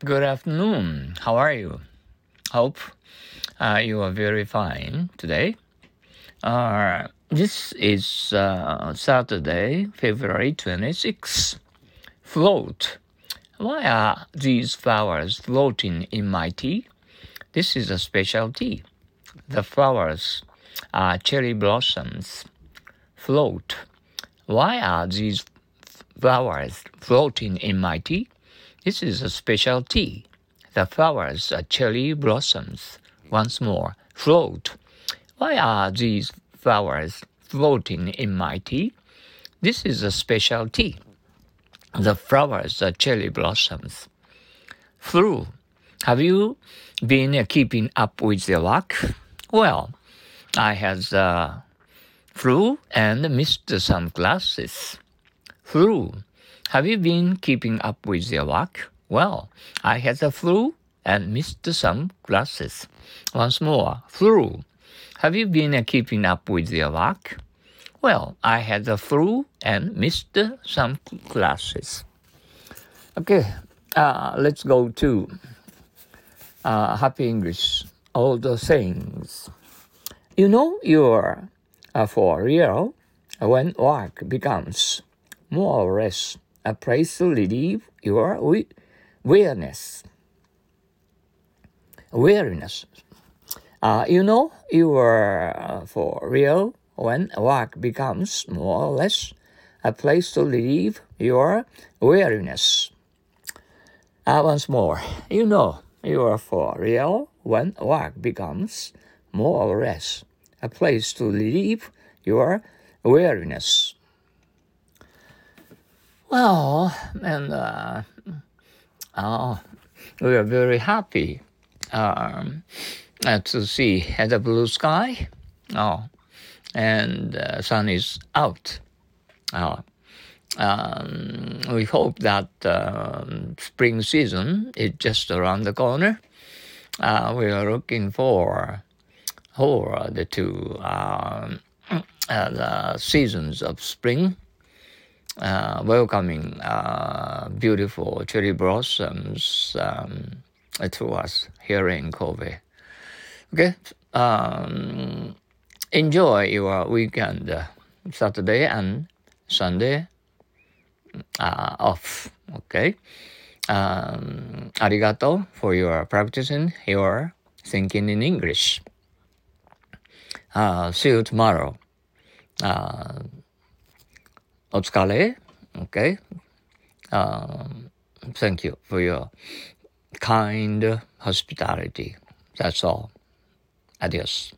Good afternoon. How are you? Hope uh, you are very fine today. Uh, this is uh, Saturday, February 26. Float. Why are these flowers floating in my tea? This is a special tea. The flowers are cherry blossoms. Float. Why are these flowers floating in my tea? This is a special tea. The flowers are cherry blossoms. Once more, float. Why are these flowers floating in my tea? This is a special tea. The flowers are cherry blossoms. Flu. Have you been uh, keeping up with the luck? Well, I had the flu and missed some classes. Flu. Have you been keeping up with your work? Well, I had the flu and missed some classes. Once more, flu. Have you been keeping up with your work? Well, I had the flu and missed some classes. Okay, uh, let's go to uh, Happy English. All the sayings. You know you're uh, for real when work becomes more or less a place to relieve your weariness. Weariness. Uh, you know you are uh, for real when work becomes more or less a place to relieve your weariness. Uh, once more, you know you are for real when work becomes more or less a place to relieve your weariness. Well, and uh, oh, we are very happy um, uh, to see the blue sky. Oh, and uh, sun is out. Oh, um, we hope that uh, spring season is just around the corner. Uh, we are looking for for the two um, uh, the seasons of spring uh, welcoming uh, beautiful cherry blossoms um, to us here in Kobe. Okay, um, enjoy your weekend, uh, Saturday and Sunday uh, off. Okay, um, arigato for your practicing your thinking in English. Uh, see you tomorrow. Uh, Otsukare. Okay. Um, thank you for your kind hospitality. That's all. Adios.